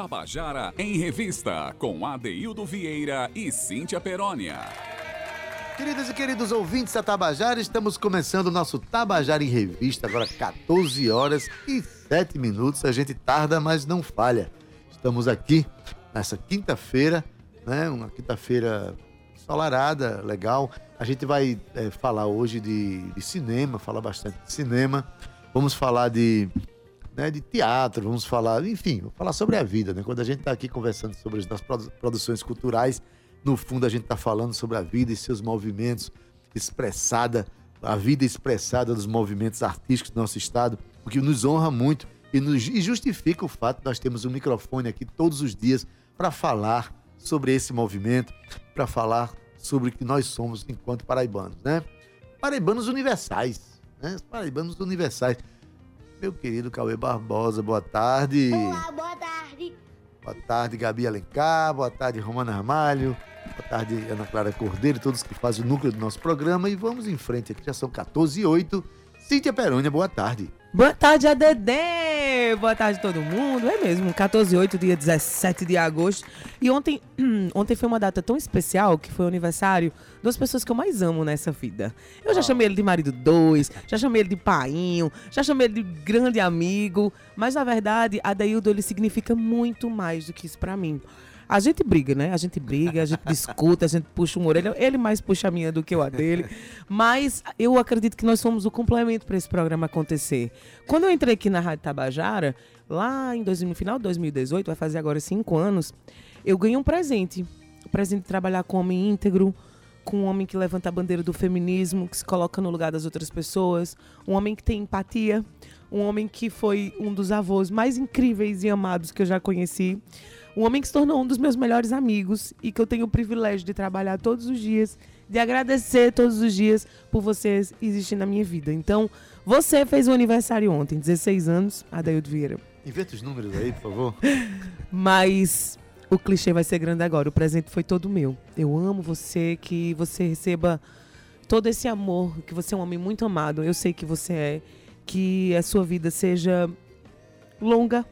Tabajara em Revista, com Adeildo Vieira e Cíntia Perónia. Queridas e queridos ouvintes da Tabajara, estamos começando o nosso Tabajara em Revista, agora 14 horas e 7 minutos. A gente tarda, mas não falha. Estamos aqui nessa quinta-feira, né? Uma quinta-feira ensolarada, legal. A gente vai é, falar hoje de, de, cinema, falar bastante de cinema. Vamos falar de, né, de teatro, vamos falar, enfim, vamos falar sobre a vida, né? Quando a gente está aqui conversando sobre as nossas produções culturais, no fundo a gente está falando sobre a vida e seus movimentos, expressada, a vida expressada dos movimentos artísticos do nosso estado, o que nos honra muito e, nos, e justifica o fato de nós termos um microfone aqui todos os dias para falar sobre esse movimento, para falar sobre o que nós somos enquanto paraibanos, né? Paraibanos universais, né? Paraibanos universais. Meu querido Cauê Barbosa, boa tarde. Olá, boa tarde. Boa tarde, Gabi Alencar, boa tarde, Romana Armalho, boa tarde, Ana Clara Cordeiro, todos que fazem o núcleo do nosso programa. E vamos em frente aqui, já são 14 e 8. Cíntia Perônia, boa tarde. Boa tarde, ADD! Boa tarde todo mundo. É mesmo, 14 8, dia 17 de agosto. E ontem, ontem foi uma data tão especial que foi o aniversário das pessoas que eu mais amo nessa vida. Eu já chamei ele de marido dois, já chamei ele de painho, já chamei ele de grande amigo, mas na verdade, Adaildo ele significa muito mais do que isso para mim. A gente briga, né? A gente briga, a gente discuta, a gente puxa uma orelha. Ele mais puxa a minha do que eu a dele. Mas eu acredito que nós somos o complemento para esse programa acontecer. Quando eu entrei aqui na Rádio Tabajara, lá em 2000, no final de 2018, vai fazer agora cinco anos, eu ganhei um presente. O presente de trabalhar com homem íntegro, com um homem que levanta a bandeira do feminismo, que se coloca no lugar das outras pessoas, um homem que tem empatia, um homem que foi um dos avós mais incríveis e amados que eu já conheci. Um homem que se tornou um dos meus melhores amigos e que eu tenho o privilégio de trabalhar todos os dias, de agradecer todos os dias por vocês existir na minha vida. Então, você fez o aniversário ontem, 16 anos, Adaildo Vieira. Inventa os números aí, por favor. Mas o clichê vai ser grande agora. O presente foi todo meu. Eu amo você, que você receba todo esse amor, que você é um homem muito amado. Eu sei que você é. Que a sua vida seja longa,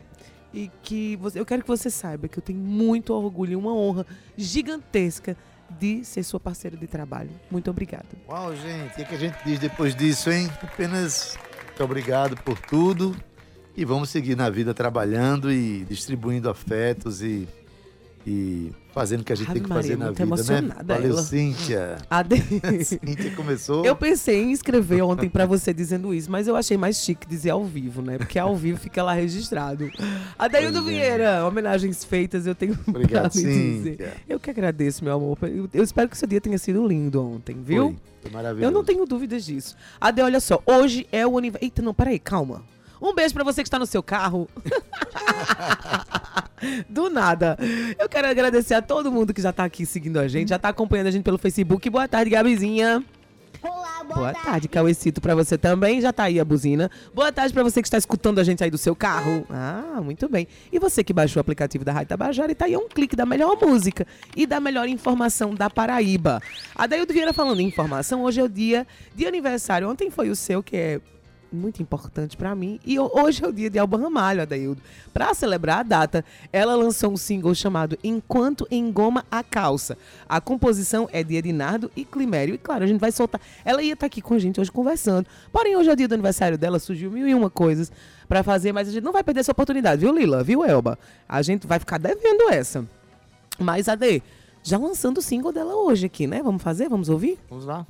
e que você, eu quero que você saiba que eu tenho muito orgulho e uma honra gigantesca de ser sua parceira de trabalho. Muito obrigada. Uau, gente, o é que a gente diz depois disso, hein? Apenas muito obrigado por tudo e vamos seguir na vida trabalhando e distribuindo afetos e e fazendo o que a gente Ave tem que Maria, fazer na vida, né? Valeu, ela. Cíntia. Ade... Cíntia começou. Eu pensei em escrever ontem pra você dizendo isso, mas eu achei mais chique dizer ao vivo, né? Porque ao vivo fica lá registrado. Adeildo é. Vieira, homenagens feitas, eu tenho Obrigado, pra me dizer. Cíntia. Eu que agradeço, meu amor. Eu, eu espero que seu dia tenha sido lindo ontem, viu? Foi, foi maravilhoso. Eu não tenho dúvidas disso. Ade, olha só, hoje é o aniversário. Eita, não, peraí, calma. Um beijo pra você que está no seu carro. Do nada. Eu quero agradecer a todo mundo que já tá aqui seguindo a gente, já tá acompanhando a gente pelo Facebook. Boa tarde, Gabizinha. Olá, boa, Boa tarde, Cauecito, pra você também. Já tá aí a buzina. Boa tarde pra você que está escutando a gente aí do seu carro. Ah, muito bem. E você que baixou o aplicativo da Rádio Tabajara e tá aí um clique da melhor música e da melhor informação da Paraíba. Adaildo Vieira falando em informação, hoje é o dia de aniversário. Ontem foi o seu, que é muito importante pra mim. E ho- hoje é o dia de Alba Ramalho, Adaildo. Pra celebrar a data, ela lançou um single chamado Enquanto Engoma a Calça. A composição é de Edinardo e Climério. E claro, a gente vai soltar. Ela ia estar aqui com a gente hoje conversando. Porém, hoje é o dia do aniversário dela, surgiu mil e uma coisas pra fazer, mas a gente não vai perder essa oportunidade, viu, Lila? Viu, Elba? A gente vai ficar devendo essa. Mas, Ade, já lançando o single dela hoje aqui, né? Vamos fazer? Vamos ouvir? Vamos lá.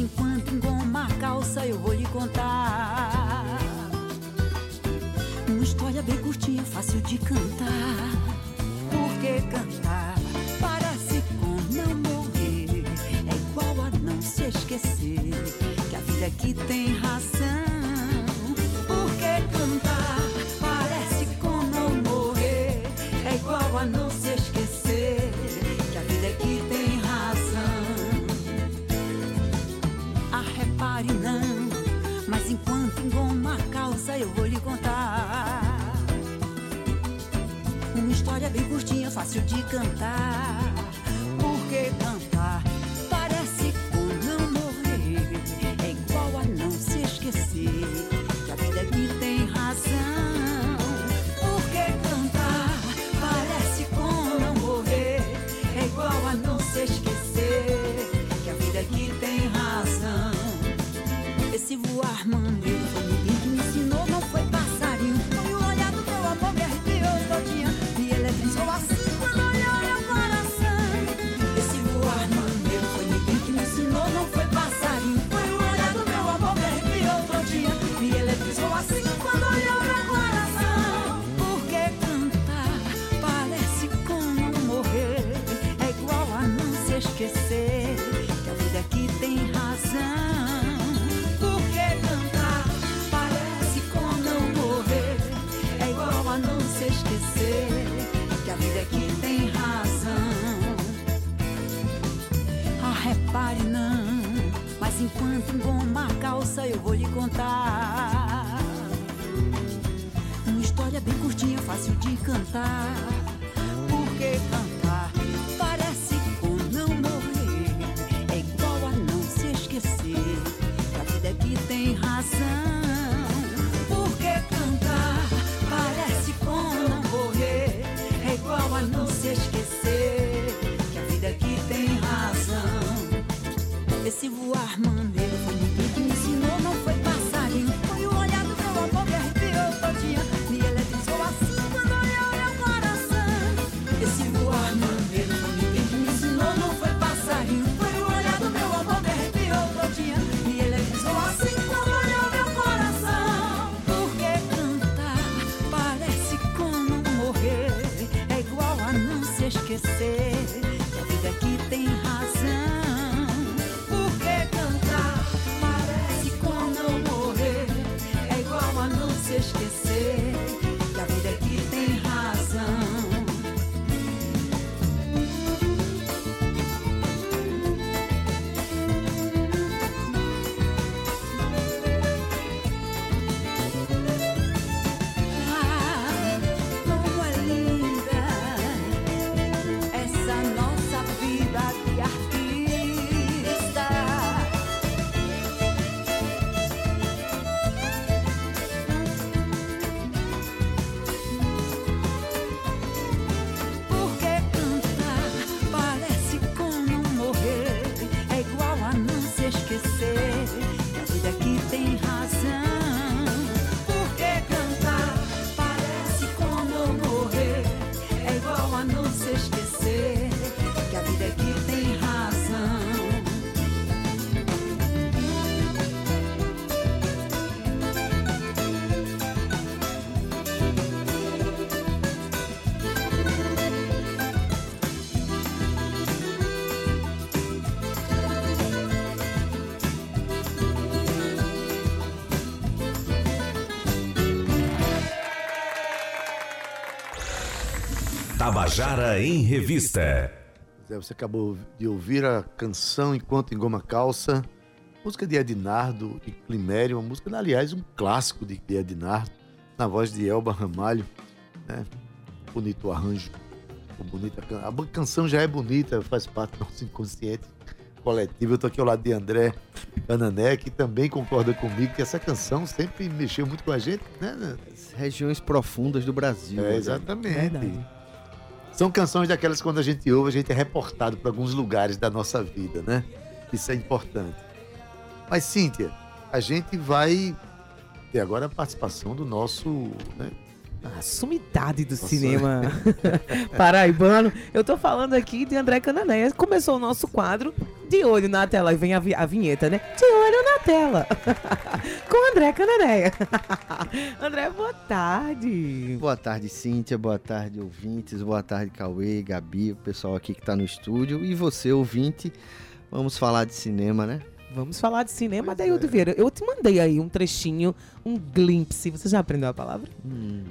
Enquanto engoma a calça eu vou lhe contar. Uma história bem curtinha, fácil de cantar. Porque cantar? Parece com não morrer. É igual a não se esquecer Que a vida aqui tem razão. Porque cantar? Parece com não morrer. É igual a não Bem curtinha, fácil de cantar. Enquanto engoma a calça eu vou lhe contar. Uma história bem curtinha, fácil de cantar. Porque cantar Tabajara em Revista. Zé, você acabou de ouvir a canção Enquanto Engoma Calça, música de Ednardo e Climério, uma música, aliás, um clássico de Ednardo, na voz de Elba Ramalho, né? Bonito o arranjo, bonita a canção já é bonita, faz parte do nosso inconsciente coletivo. Eu tô aqui ao lado de André Anané, que também concorda comigo que essa canção sempre mexeu muito com a gente, né? Regiões profundas do Brasil. É, né? exatamente. Verdade. São canções daquelas que quando a gente ouve, a gente é reportado para alguns lugares da nossa vida, né? Isso é importante. Mas, Cíntia, a gente vai ter agora a participação do nosso. Né? A sumidade do Nossa. cinema paraibano. Eu tô falando aqui de André Cananéia. Começou o nosso quadro De Olho na Tela. E vem a, vi- a vinheta, né? De Olho na Tela. Com André Cananéia. André, boa tarde. Boa tarde, Cíntia. Boa tarde, ouvintes. Boa tarde, Cauê, Gabi, o pessoal aqui que tá no estúdio. E você, ouvinte, vamos falar de cinema, né? Vamos falar de cinema, Daildo Vieira. Eu te mandei aí um trechinho, um glimpse. Você já aprendeu a palavra?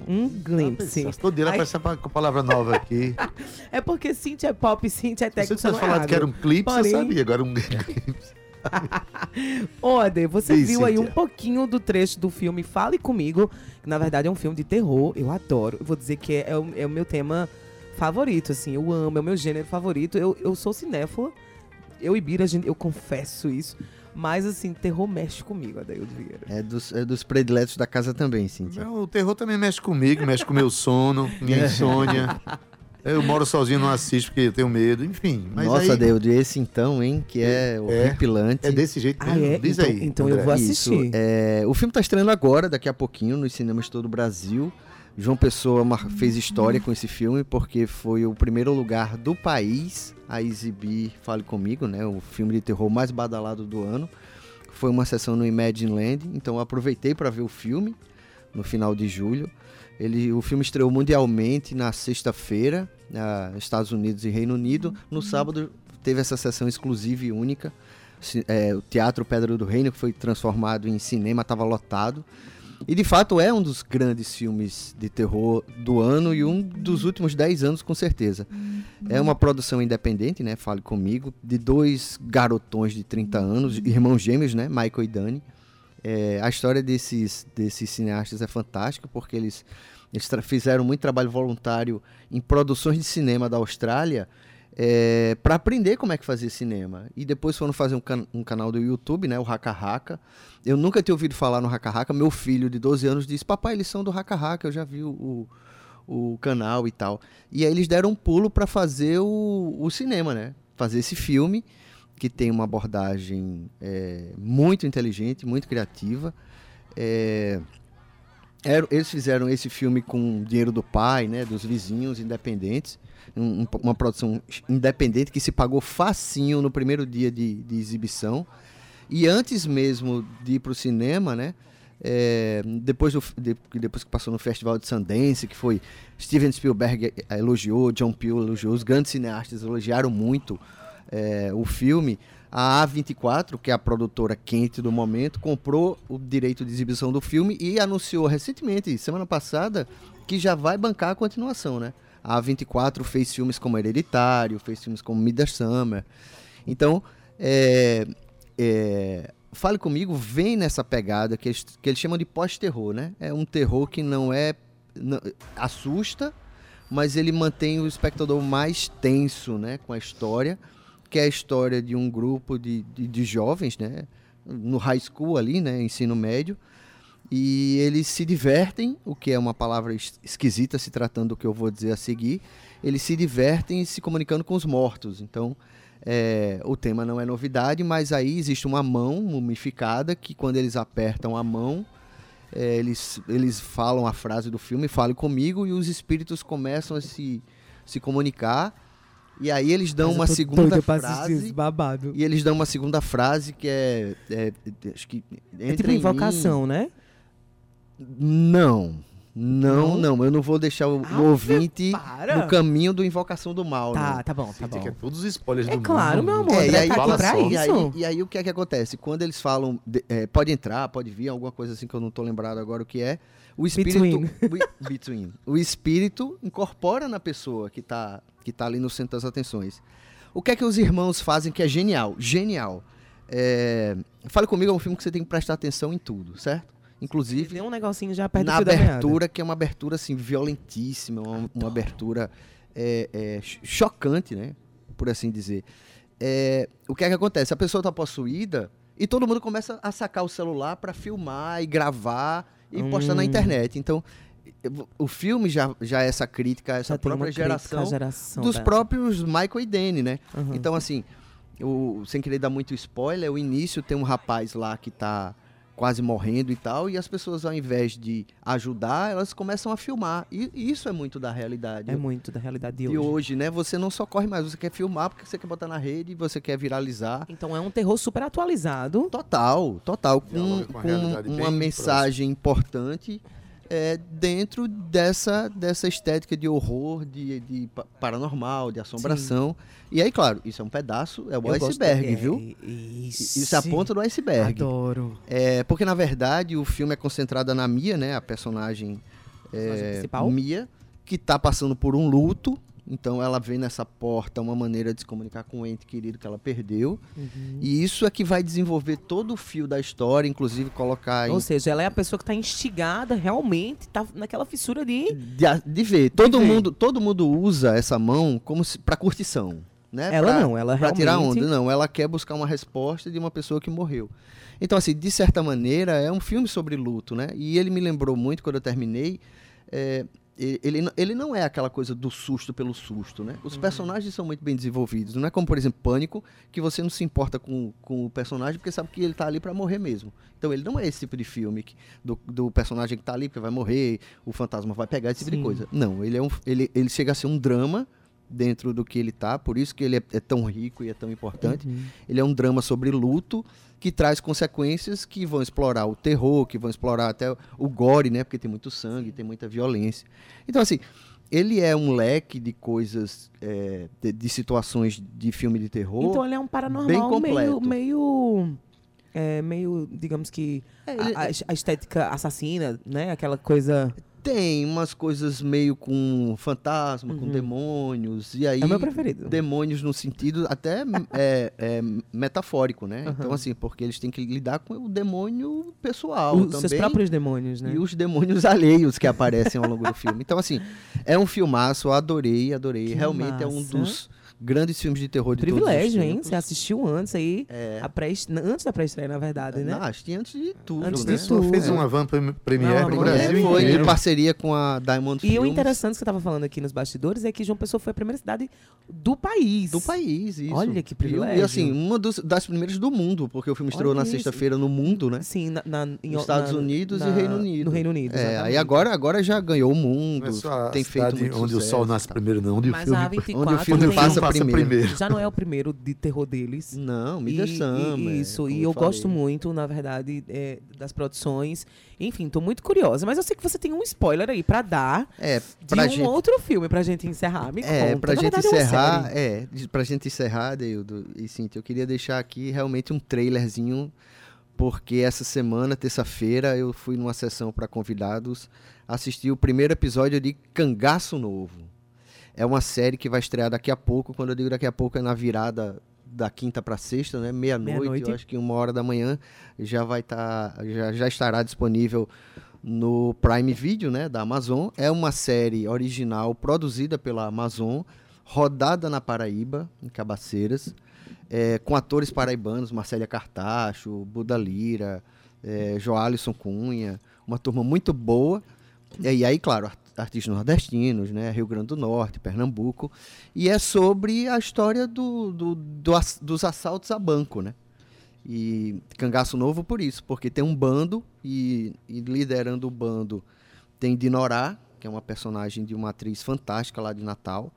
Um glimpse. Todo dia ela Aí- aparece com a palavra nova aqui. É porque Cíntia é pop, Cíntia é Se você técnica. tivesse falado que era um clipe, você Porém- sabia. Agora um clipe. Ô, Ade, você Diz, viu aí um Cíntia. pouquinho do trecho do filme Fale Comigo, que na verdade é um filme de terror, eu adoro. Eu vou dizer que é, é o, é o meu tema favorito, assim, eu amo, é o meu gênero favorito. Eu, eu sou cinéfila, eu e Bira, a gente- eu confesso isso. Mas, assim, terror mexe comigo, Adaildo Vieira. É dos, é dos prediletos da casa também, Cíntia. Não, O terror também mexe comigo, mexe com o meu sono, minha insônia. Eu moro sozinho, não assisto porque eu tenho medo, enfim. Mas Nossa, aí, Deus, esse então, hein, que é horripilante. É desse jeito Ah, mesmo. é? Diz então, aí. então eu André. vou Isso, assistir. é, o filme tá estreando agora, daqui a pouquinho, nos cinemas de todo o Brasil. João Pessoa fez história com esse filme porque foi o primeiro lugar do país a exibir Fale Comigo, né? O filme de terror mais badalado do ano. Foi uma sessão no Imagine Land, então aproveitei para ver o filme no final de julho. Ele, o filme estreou mundialmente na sexta-feira, ah, Estados Unidos e Reino Unido. No sábado teve essa sessão exclusiva e única. É, o Teatro Pedra do Reino, que foi transformado em cinema, estava lotado. E de fato é um dos grandes filmes de terror do ano e um dos últimos 10 anos, com certeza. É uma produção independente, né? Fale comigo, de dois garotões de 30 anos, irmãos gêmeos, né? Michael e Danny. É, a história desses, desses cineastas é fantástica porque eles, eles fizeram muito trabalho voluntário em produções de cinema da Austrália para aprender como é que fazia cinema. E depois foram fazer um, can- um canal do YouTube, né, o Haka Haka. Eu nunca tinha ouvido falar no Haka Haka. Meu filho de 12 anos disse: Papai, eles são do Haka Haka, eu já vi o, o, canal e tal. E aí eles deram um pulo para fazer o, o cinema, né? Fazer esse filme que tem uma abordagem é, muito inteligente, muito criativa. É, eles fizeram esse filme com dinheiro do pai, né, dos vizinhos independentes, um- um- uma produção independente que se pagou facinho no primeiro dia de, de exibição. E antes mesmo de ir para o cinema, né, é, depois, do, de- depois que passou no Festival de Sundance, que foi Steven Spielberg eh, elogiou, John Peele elogiou, os grandes cineastas elogiaram muito é, o filme, a A24, que é a produtora quente do momento, comprou o direito de exibição do filme e anunciou recentemente, semana passada, que já vai bancar a continuação, né? A A24 fez filmes como Hereditário, fez filmes como Midsummer. Então, é, é, Fale Comigo vem nessa pegada que eles, que eles chamam de pós-terror, né? É um terror que não é... não- assusta, mas ele mantém o espectador mais tenso, né? Com a história que é a história de um grupo de, de, de jovens, né? No high school ali, né? Ensino médio. E eles se divertem, o que é uma palavra es- esquisita se tratando do que eu vou dizer a seguir. Eles se divertem se comunicando com os mortos. Então, é, o tema não é novidade, mas aí existe uma mão mumificada que quando eles apertam a mão, é, eles, eles falam a frase do filme, fale comigo, e os espíritos começam a se, se comunicar. E aí eles dão uma segunda frase. babado. E eles dão uma segunda frase que é. é- acho que. É entra tipo em mim. invocação, né? Não. Não, Não? não. Eu não vou deixar o, Ave, ouvinte para. no caminho do invocação do mal. Tá, tá bom, tá Cíntia bom. todos os spoilers É do claro, mundo. meu amor. É, e aí, tá aqui pra só. e, aí, isso. e aí o que é que acontece? Quando eles falam, de- é, pode entrar, pode vir, alguma coisa assim que eu não tô lembrado agora o que é, o espírito. Between. o- between. O espírito incorpora na pessoa que tá, que tá ali no centro das atenções. O que é que os irmãos fazem que é genial? Genial. É, Fale comigo, é um filme que você tem que prestar atenção em tudo, certo? Inclusive Tem um negocinho já perto na abertura, que é uma abertura assim, violentíssima, uma, uma abertura é, é, ch- chocante, né? Por assim dizer. É, o que é que acontece? A pessoa tá possuída e todo mundo começa a sacar o celular para filmar e gravar e postar na Hum. internet. Então, o filme já, já é essa crítica essa Já própria geração geração dos próprios Michael e Danny, né? Uhum. Então, assim, o, sem querer dar muito spoiler, o início tem um rapaz lá que tá quase morrendo e tal, e as pessoas, ao invés de ajudar, elas começam a filmar. E e isso é muito da realidade É muito da realidade de de hoje. hoje, né? Você não só corre mais, você quer filmar porque você quer botar na rede, você quer viralizar. Então é um terror super atualizado. Total, total. Com, com com uma mensagem importante é, dentro dessa, dessa estética de horror, de, de pa- paranormal, de assombração. E aí, claro, isso é um pedaço, é o Eu iceberg, é, viu? Isso. Isso é a ponta do iceberg. Adoro. É, porque, na verdade, o filme é concentrado na Mia, né? A personagem Personagem é, principal. Mia, que tá passando por um luto, Então ela vê nessa porta uma maneira de se comunicar com o ente querido que ela perdeu. Uhum. E isso é que vai desenvolver todo o fio da história, inclusive colocar em Ou seja, ela é a pessoa que tá instigada realmente, tá naquela fissura de. de, de ver. Todo mundo, todo mundo usa essa mão como se, para curtição, né? Ela Pra- não, ela pra tirar realmente- onda. Não, ela quer buscar uma resposta de uma pessoa que morreu. Então, assim, de certa maneira, é um filme sobre luto, né? E ele me lembrou muito quando eu terminei. é, ele, ele não é aquela coisa do susto pelo susto, né? Os personagens são muito bem desenvolvidos. Não é como, por exemplo, Pânico, que você não se importa com, com o personagem porque sabe que ele tá ali para morrer mesmo. Então ele não é esse tipo de filme que- do, do personagem que tá ali porque vai morrer, o fantasma vai pegar, esse tipo Sim. de coisa. Não, ele, é um, ele, ele chega a ser um drama dentro do que ele tá, por isso que ele é, é tão rico e é tão importante. Ele é um drama sobre luto que traz consequências que vão explorar o terror, que vão explorar até o gore, né? Porque tem muito sangue, tem muita violência. Então, assim, ele é um leque de coisas, é, de, de situações de filme de terror. Então ele é um bem paranormal meio. completo. meio é, meio, digamos que. É, a- ele- a, a estética assassina, né? Aquela coisa. Tem umas coisas meio com fantasma, com Uhum. demônios, e aí... É meu preferido. Demônios no sentido até é, é, metafórico, né? Aham. Então, assim, porque eles têm que lidar com o demônio pessoal Os também. seus próprios demônios, né? E os demônios alheios que aparecem ao longo do filme. Então, assim, é um filmaço, eu adorei, adorei. Que Realmente é um massa. dos grandes filmes de terror de Privilégio, todos os hein? Você assistiu antes aí. É. A pré antes da pré-estreia, na verdade, né? Não, acho que antes de tudo, Antes né? de tudo. Fez é. uma van pre- premiere no Brasil É, foi inteiro. em parceria com a Diamond E o Films. interessante que você estava falando aqui nos bastidores é que João Pessoa foi a primeira cidade do país. Do país, isso. Olha que privilégio. E assim, uma dos- das primeiras do mundo, porque o filme estreou Olha na sexta-feira no mundo, né? Sim, na, na- em- Nos Estados na- Unidos na- e Reino Unido. No Reino Unido. É, aí agora, agora já ganhou o mundo, é tem feito muito onde o sucesso sol e nasce tal. primeiro, não. Onde o Mas filme, a 24 onde o filme onde o tem- filme passa primeiro. primeiro. já não é o primeiro de terror deles. Não, E- Mídia Sama. e, é, isso, e eu falei. gosto muito, na verdade, é, das produções. Enfim, tô muito curiosa. Mas eu sei que você tem um spoiler aí pra dar É, de pra um gente, outro filme pra gente encerrar. Me é, conta. pra Na gente verdade, é uma encerrar, é, de- pra gente encerrar, Deildo e Cintia, eu queria deixar aqui realmente um trailerzinho, porque essa semana, terça-feira, eu fui numa sessão para convidados assistir o primeiro episódio de Cangaço Novo. É uma série que vai estrear daqui a pouco, quando eu digo daqui a pouco é na virada da quinta para sexta, né? Meia-noite, Meia-noite. eu acho que uma hora da manhã já vai estar, já, já estará disponível no Prime Video, né, da Amazon. É uma série original produzida pela Amazon, rodada na Paraíba, em Cabaceiras, é, com atores paraibanos, Marcélia Cartacho, Buda Lira, é, Joalisson Cunha, uma turma muito boa. E aí, claro, artistas nordestinos, né, Rio Grande do Norte, Pernambuco. E é sobre a história do, do- do dos assaltos a banco, né? E Cangaço Novo por isso, porque tem um bando e, e liderando o bando tem Dinorá, que é uma personagem de uma atriz fantástica lá de Natal.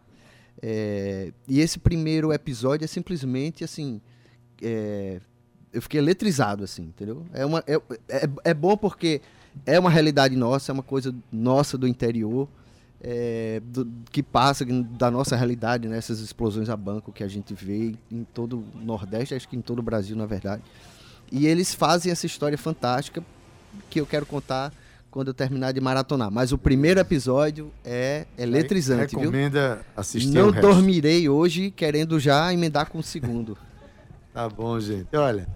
É, e esse primeiro episódio é simplesmente assim. é, eu fiquei eletrizado, assim, entendeu? É, uma, é, é, é bom porque é uma realidade nossa, é uma coisa nossa do interior, é, do- que passa da nossa realidade, né? Essas explosões a banco que a gente vê em todo o Nordeste, acho que em todo o Brasil, na verdade. E eles fazem essa história fantástica que eu quero contar quando eu terminar de maratonar. Mas o primeiro episódio é eletrizante, viu? Recomenda assistir Não dormirei hoje querendo já emendar com o segundo. Tá bom, gente. Olha,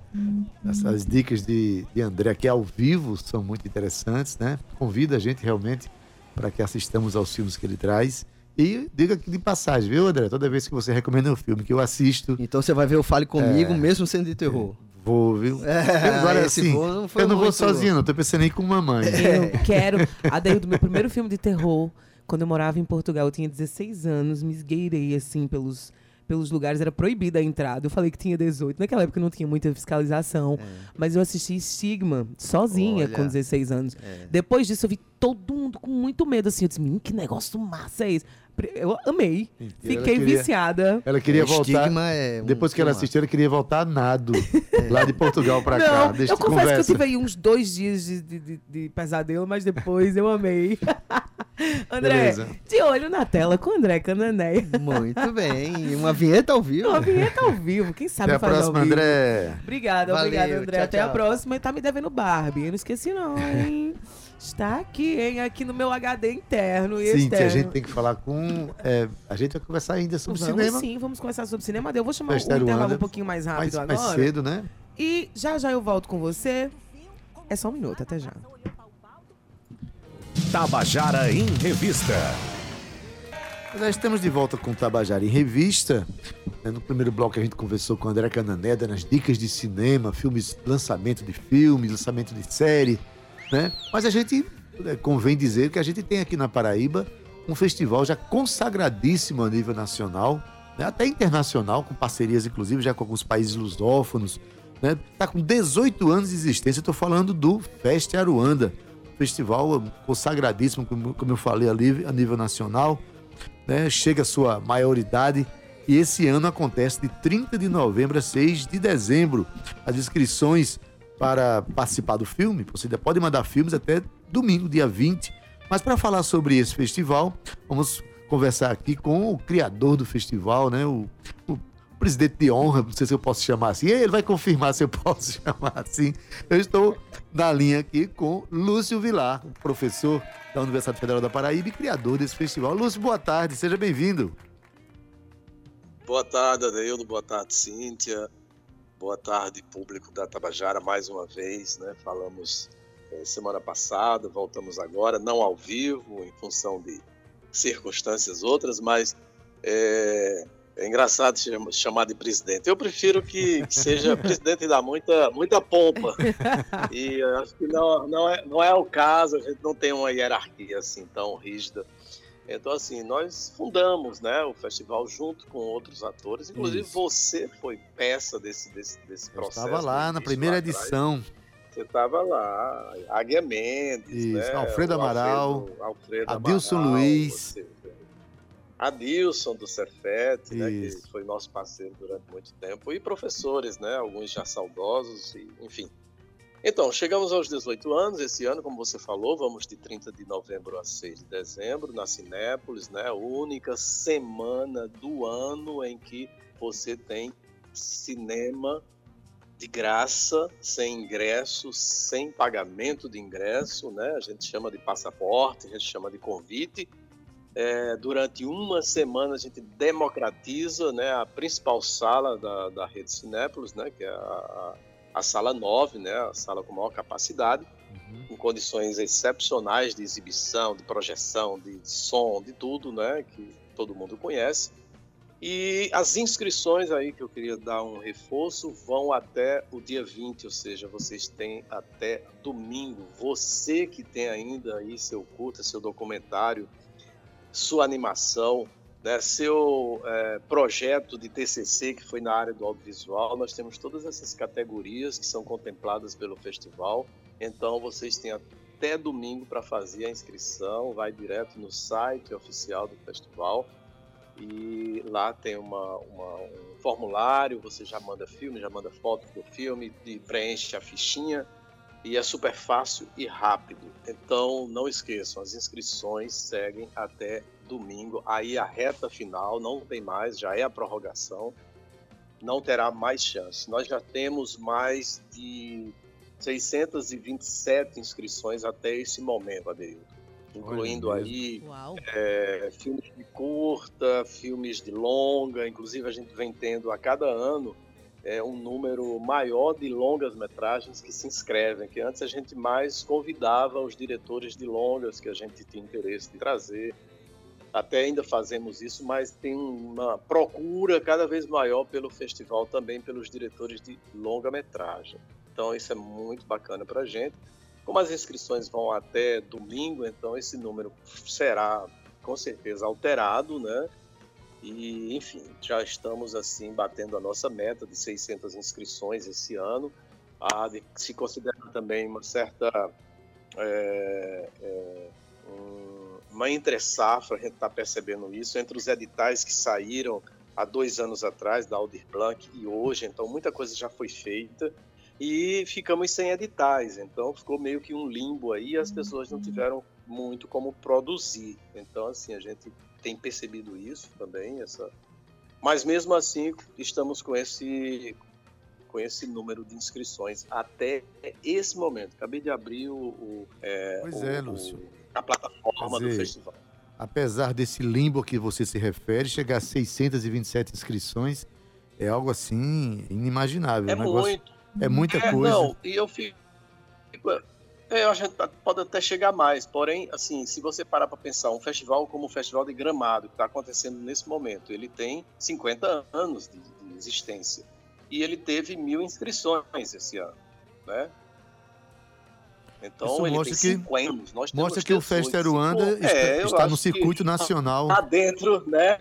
essas dicas de, de André aqui ao vivo são muito interessantes, né? Convida a gente realmente para que assistamos aos filmes que ele traz. E diga aqui de passagem, viu, André? Toda vez que você recomenda um filme que eu assisto, Então você vai ver o Fale Comigo, É. mesmo sendo de terror. vou, viu? É, Agora assim, não eu não vou sozinho, não. Tô pensando em ir com mamãe. Eu quero. A daí do meu primeiro filme de terror, quando eu morava em Portugal, eu tinha 16 anos, me esgueirei assim pelos, pelos lugares, era proibida a entrada. Eu falei que tinha 18. Naquela época não tinha muita fiscalização. Mas eu assisti Stigma sozinha Olha. com 16 anos. É. Depois disso, eu vi todo mundo com muito medo assim. Eu disse, menino, que negócio massa é esse? Eu amei. Ela Fiquei queria- viciada. Ela queria O voltar. Estigma é um Depois que ela assistiu, ela queria voltar a nado. Lá de Portugal pra cá. Não, Deixa eu confesso conversa. que eu tive aí uns dois dias de, de- de- de pesadelo, mas depois eu amei. André, Beleza. de olho na tela com o André Canané. Muito bem. Uma vinheta ao vivo. Uma vinheta ao vivo, quem sabe Até a próxima, vivo. André. Obrigada, Valeu, obrigada, André. tchau, Até a tchau. próxima. E tá me devendo Barbie. Eu não esqueci, não, hein? Está aqui, hein? Aqui no meu HD interno e Sim, externo. a gente tem que falar com. é, a gente vai conversar ainda sobre Vamos cinema. sim, vamos conversar sobre cinema. Eu vou chamar o Festa intervalo Aruanda. um pouquinho mais mais, rápido mais agora. cedo, né? E já já eu volto com você. É só um minuto, até já. Tabajara em Revista. Já estamos de volta com o Tabajara em Revista. né? No primeiro bloco a gente conversou com o André Cananeda nas dicas de cinema, filmes, lançamento de filmes, lançamento de série, né? Mas a gente é, convém dizer que a gente tem aqui na Paraíba um festival já consagradíssimo a nível nacional, né? até internacional, com parcerias inclusive já com alguns países lusófonos, né? Tá com 18 anos de existência. Estou falando do Feste Aruanda, festival consagradíssimo, como, como eu falei ali, a nível nacional né, chega à sua maioridade e esse ano acontece de 30 de novembro a 6 de dezembro. As inscrições para participar do filme, você ainda pode mandar filmes até domingo, dia 20. Mas para falar sobre esse festival, vamos conversar aqui com o criador do festival, né, o, o presidente de honra, não sei se eu posso chamar assim, ele vai confirmar se eu posso chamar assim. Eu estou na linha aqui com Lúcio Vilar, professor da Universidade Federal da Paraíba e criador desse festival. Lúcio, boa tarde, seja bem-vindo. Boa tarde, Adeildo. Boa tarde, Cíntia. Boa tarde, público da Tabajara, mais uma vez, né? Falamos eh, semana passada, voltamos agora, não ao vivo, em função de circunstâncias outras, mas é, é engraçado cham- chamar de presidente. Eu prefiro que, seja presidente dá muita, muita pompa. E eu acho que não, não, é, não é o caso, a gente não tem uma hierarquia assim tão rígida. Então, assim, nós fundamos né, o festival junto com outros atores. Inclusive, Isso. você foi peça desse, desse, desse Eu processo. estava lá na primeira lá atrás. edição. Você estava lá. Águia Mendes, Isso, né? Alfredo Amaral, Alfredo, Alfredo Adilson Amaral, Luiz. você- Adilson do Cefet, né, que foi nosso parceiro durante muito tempo, e professores, né, alguns já saudosos, e, enfim. Então, chegamos aos 18 anos esse ano, como você falou, vamos de 30 de novembro a 6 de dezembro na Cinépolis, né, única semana do ano em que você tem cinema de graça, sem ingresso, sem pagamento de ingresso, né? A gente chama de passaporte, a gente chama de convite. É, durante uma semana a gente democratiza, né, a principal sala da, da rede Cinépolis, né, que é a, a, sala 9, né, a sala com maior capacidade, Uhum. com condições excepcionais de exibição, de projeção, de som, de tudo, né, que todo mundo conhece. E as inscrições aí que eu queria dar um reforço vão até o dia 20, ou seja, vocês têm até domingo. Você que tem ainda aí seu curta, seu documentário, sua animação, né, seu eh, projeto de TCC que foi na área do audiovisual, nós temos todas essas categorias que são contempladas pelo festival. Então vocês têm até domingo para fazer a inscrição, vai direto no site oficial do festival e lá tem uma, uma- um formulário, você já manda filme, já manda foto do filme, preenche a fichinha e é super fácil e rápido. Então não esqueçam, as inscrições seguem até domingo. Aí a reta final não tem mais, já é a prorrogação, não terá mais chance. Nós já temos mais de 627 inscrições até esse momento, Adeildo. Incluindo aí é, filmes de curta, filmes de longa, inclusive a gente vem tendo a cada ano é, um número maior de longas metragens que se inscrevem, que antes a gente mais convidava os diretores de longas que a gente tinha interesse de trazer. Até ainda fazemos isso, mas tem uma procura cada vez maior pelo festival também pelos diretores de longa metragem. Então isso é muito bacana para a gente. Como as inscrições vão até domingo, então esse número será com certeza alterado, né? E, enfim, já estamos assim batendo a nossa meta de 600 inscrições esse ano. Há de se considera também uma certa é, é, um- uma entre safra, a gente está percebendo isso, entre os editais que saíram há dois anos atrás, da Aldir Blanc, e hoje, então muita coisa já foi feita e ficamos sem editais, então ficou meio que um limbo aí, e as pessoas não tiveram muito como produzir. Então, assim, a gente tem percebido isso também, essa. Mas mesmo assim, estamos com esse com esse número de inscrições até esse momento. Acabei de abrir o, o, é, Pois o- é, o- Lúcio. a plataforma Quer do dizer, festival. Apesar desse limbo a que você se refere, chegar a 627 inscrições é algo assim inimaginável. É um negócio- muito. é muita É, coisa. Não, e eu fico. é, eu acho que pode até chegar mais, porém, assim, se você parar para pensar, um festival como o Festival de Gramado, que está acontecendo nesse momento, ele tem 50 anos de, de existência. E ele teve mil inscrições esse ano, né? Então, Isso ele mostra tem que- cinco anos. Nós Mostra que o 18, Festa Aruanda está, É, está no circuito nacional. Tá dentro, né?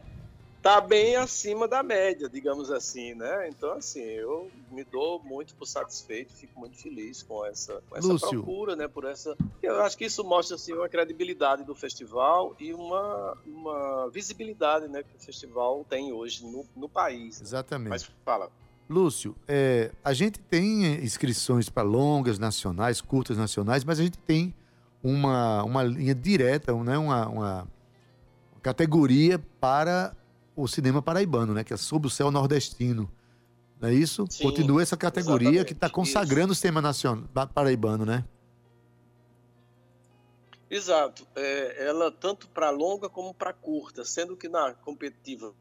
Tá bem acima da média, digamos assim, né? Então, assim, eu me dou muito por satisfeito, fico muito feliz com essa, com essa Lúcio. procura, né? Por essa. Eu acho que isso mostra assim, uma credibilidade do festival e uma, uma visibilidade né, que o festival tem hoje no, no país. né? Exatamente. Mas fala. Lúcio, é, a gente tem inscrições para longas nacionais, curtas nacionais, mas a gente tem uma, uma linha direta, né, uma, uma categoria para o cinema paraibano, né, que é Sob o Céu Nordestino. Não é isso? Sim, Continua essa categoria que está consagrando o cinema nacional, paraibano, né? Exato. É, ela tanto para longa como para curta, sendo que na competitiva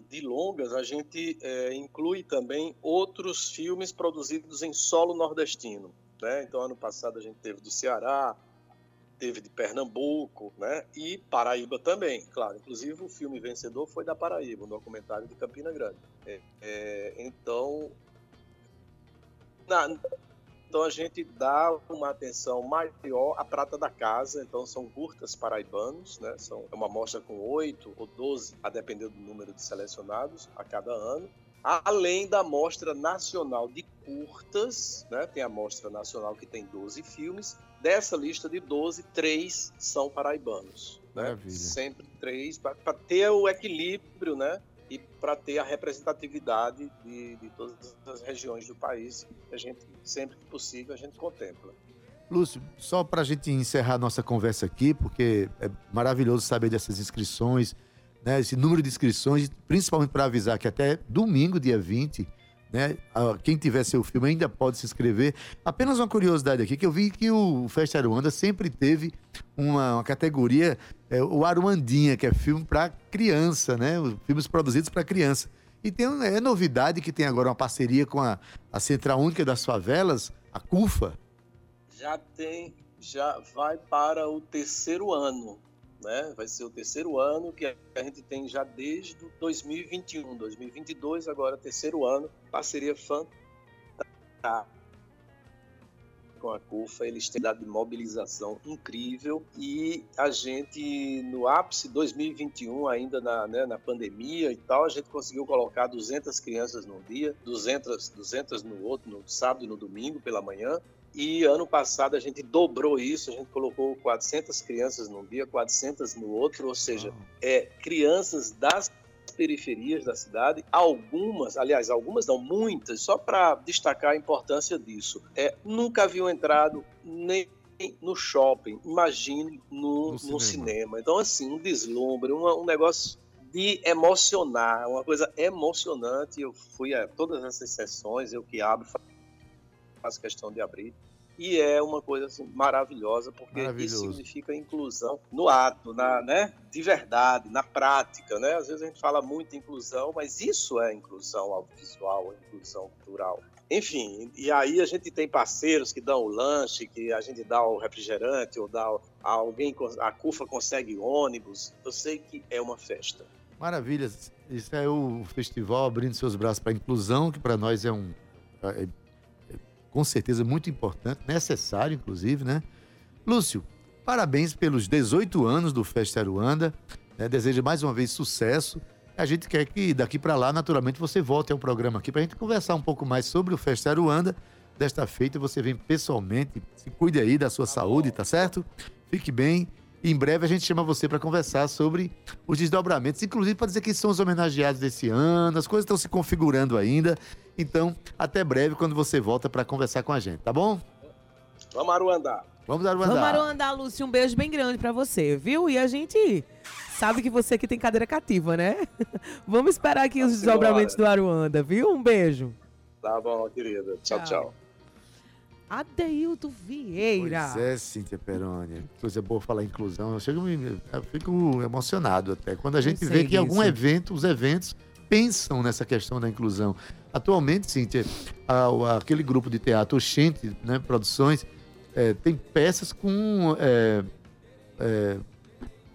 de longas a gente é, inclui também outros filmes produzidos em solo nordestino. Né? Então, ano passado a gente teve do Ceará, teve de Pernambuco, né? E Paraíba também, claro. Inclusive o filme vencedor foi da Paraíba, um documentário de Campina Grande. É, é, então, na- então a gente dá uma atenção maior à prata da casa. Então são curtas paraibanos, né? São é uma amostra com oito ou 12, a depender do número de selecionados a cada ano. Além da Mostra Nacional de Curtas, né? tem a Mostra Nacional que tem 12 filmes. Dessa lista de 12, três são paraibanos. Né? Sempre três, para ter o equilíbrio né? E para ter a representatividade de, de todas as regiões do país, que a gente, sempre que possível, a gente contempla. Lúcio, só para a gente encerrar nossa conversa aqui, porque é maravilhoso saber dessas inscrições, né, esse número de inscrições, principalmente para avisar que até domingo, dia 20, né, a- quem tiver seu filme ainda pode se inscrever. Apenas uma curiosidade aqui, que eu vi que o Festa Aruanda sempre teve uma, uma categoria, é, o Aruandinha, que é filme para criança, né, filmes produzidos para criança. E tem, é novidade que tem agora uma parceria com a, a Central Única das Favelas, a CUFA, Já tem, já vai para o terceiro ano, né? Vai ser o terceiro ano que a gente tem já desde o 2021, 2022 agora terceiro ano, parceria fantástica com a CUFA, eles têm dado mobilização incrível e a gente no ápice 2021 ainda na, né, na pandemia e tal, a gente conseguiu colocar 200 crianças num dia, 200, 200 no outro, no sábado e no domingo pela manhã e ano passado a gente dobrou isso, a gente colocou 400 crianças num dia, 400 no outro, ou seja, é, crianças das periferias da cidade, algumas, aliás, algumas não, muitas, só para destacar a importância disso, é, nunca haviam entrado nem no shopping, imagine no, No no cinema. cinema. Então, assim, um deslumbre, uma- um negócio de emocionar, uma coisa emocionante. Eu fui a todas essas sessões, eu que abro, faço questão de abrir. E é uma coisa assim, maravilhosa, porque isso significa inclusão no ato, na, né, de verdade, na prática. Né? Às vezes a gente fala muito em inclusão, mas isso é inclusão audiovisual, é inclusão cultural. Enfim, e aí a gente tem parceiros que dão o lanche, que a gente dá o refrigerante, ou dá o- alguém, a CUFA consegue ônibus. Eu sei que é uma festa. Maravilha. Isso é o festival abrindo seus braços para a inclusão, que para nós é um. é com certeza muito importante, necessário, inclusive, né? Lúcio, parabéns pelos 18 anos do Festa Aruanda. Né? Desejo mais uma vez sucesso. A gente quer que daqui para lá, naturalmente, você volte ao programa aqui para a gente conversar um pouco mais sobre o Festa Aruanda. Desta feita, você vem pessoalmente. Se cuide aí da sua saúde, tá certo? Fique bem. Em breve a gente chama você para conversar sobre os desdobramentos, inclusive para dizer quem são os homenageados desse ano. As coisas estão se configurando ainda. Então, até breve quando você volta para conversar com a gente, tá bom? Vamos Aruandá. Vamos dar Vamos Aruandá, Lúcio, um beijo bem grande pra você, viu? E a gente sabe que você aqui tem cadeira cativa, né? Vamos esperar aqui os desdobramentos do. Aruanda, viu? Um beijo. Tá bom, querida. Tchau, Tchau. tchau. Adeildo Vieira. Pois é, Cíntia Peroni. Coisa boa falar inclusão. Eu, chego, eu fico emocionado até. Quando a gente vê que algum disso. evento, os eventos pensam nessa questão da inclusão. Atualmente, Cíntia, aquele grupo de teatro, o Xente, né, Produções, eh, tem peças com eh, eh,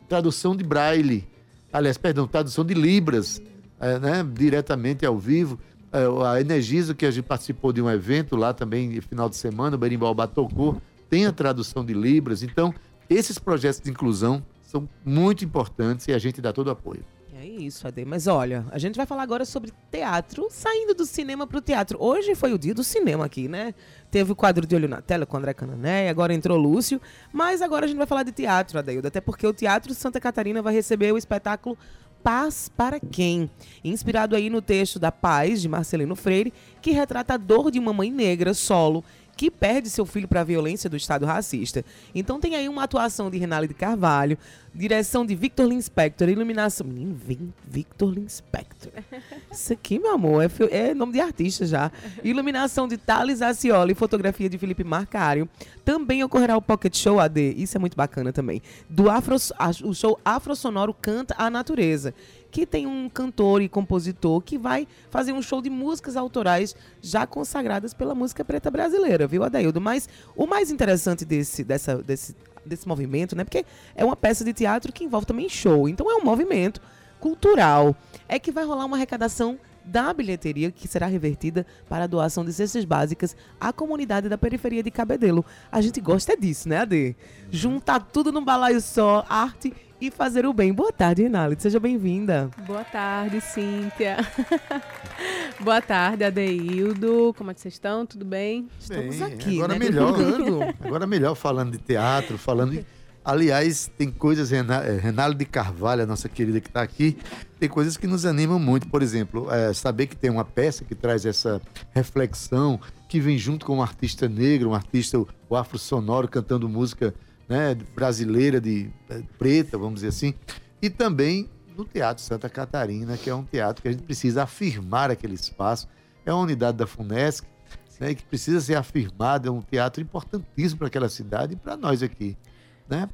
tradução de braille. Aliás, perdão, tradução de libras, eh, né, diretamente ao vivo. Eh, a Energisa, que a gente participou de um evento lá também, final de semana, o Berimbau tocou, tem a tradução de libras. Então, esses projetos de inclusão são muito importantes e a gente dá todo o apoio. É isso, Ade. Mas olha, a gente vai falar agora sobre teatro, saindo do cinema pro teatro. Hoje foi o dia do cinema aqui, né? Teve o quadro de Olho na Tela com o André Canané, agora entrou Lúcio. Mas agora a gente vai falar de teatro, Adeildo. Até porque o Teatro Santa Catarina vai receber o espetáculo Paz para Quem? Inspirado aí no texto da Paz, de Marcelino Freire, que retrata a dor de uma mãe negra, solo, que perde seu filho para a violência do Estado racista. Então tem aí uma atuação de Renale de Carvalho, direção de Victor Linspector, iluminação. Victor Linspector. Isso aqui, meu amor, é, é nome de artista já. Iluminação de Thales Acioli, fotografia de Felipe Marcário. Também ocorrerá o Pocket Show AD, isso é muito bacana também. Do Afro, o show Afro Sonoro Canta a Natureza, que tem um cantor e compositor que vai fazer um show de músicas autorais já consagradas pela música preta brasileira, viu, Adaildo? Mas o mais interessante desse, dessa, desse, desse movimento, né? Porque é uma peça de teatro que envolve também show. Então é um movimento cultural. É que vai rolar uma arrecadação da bilheteria que será revertida para a doação de cestas básicas à comunidade da periferia de Cabedelo. A gente gosta disso, né, Ade? Juntar tudo num balaio só, arte e fazer o bem. Boa tarde, Renale. Seja bem-vinda. Boa tarde, Cíntia. Boa tarde, Adeildo. Como é que vocês estão? Tudo bem? Estamos Bem, aqui, agora né? melhor. Agora melhor falando de teatro, falando. em- Aliás, tem coisas, eh, Renale de Carvalho, a nossa querida que está aqui, tem coisas que nos animam muito. Por exemplo, eh, saber que tem uma peça que traz essa reflexão, que vem junto com um artista negro, um artista, o afro sonoro, cantando música né, brasileira, de eh, preta, vamos dizer assim. E também no Teatro Santa Catarina, que é um teatro que a gente precisa afirmar aquele espaço. É uma unidade da FUNESC, né, que precisa ser afirmado, é um teatro importantíssimo para aquela cidade e para nós aqui. Né?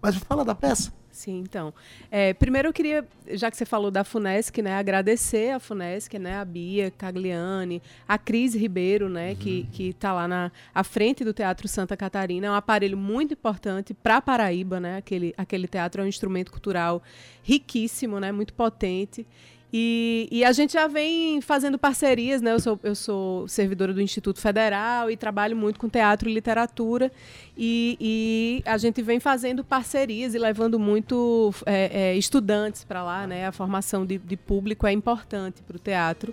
Mas fala da peça. Sim, então. É, primeiro eu queria, já que você falou da FUNESC, né, agradecer a FUNESC, né, a Bia Cagliani, a Cris Ribeiro, né, que que está lá na à frente do Teatro Santa Catarina. É um aparelho muito importante para Paraíba, né? Aquele, aquele teatro é um instrumento cultural riquíssimo, né, muito potente. E, e a gente já vem fazendo parcerias, né? Eu sou, eu sou servidora do Instituto Federal e trabalho muito com teatro e literatura. E, e a gente vem fazendo parcerias e levando muito é, é, estudantes para lá, né? A formação de, de público é importante para o teatro.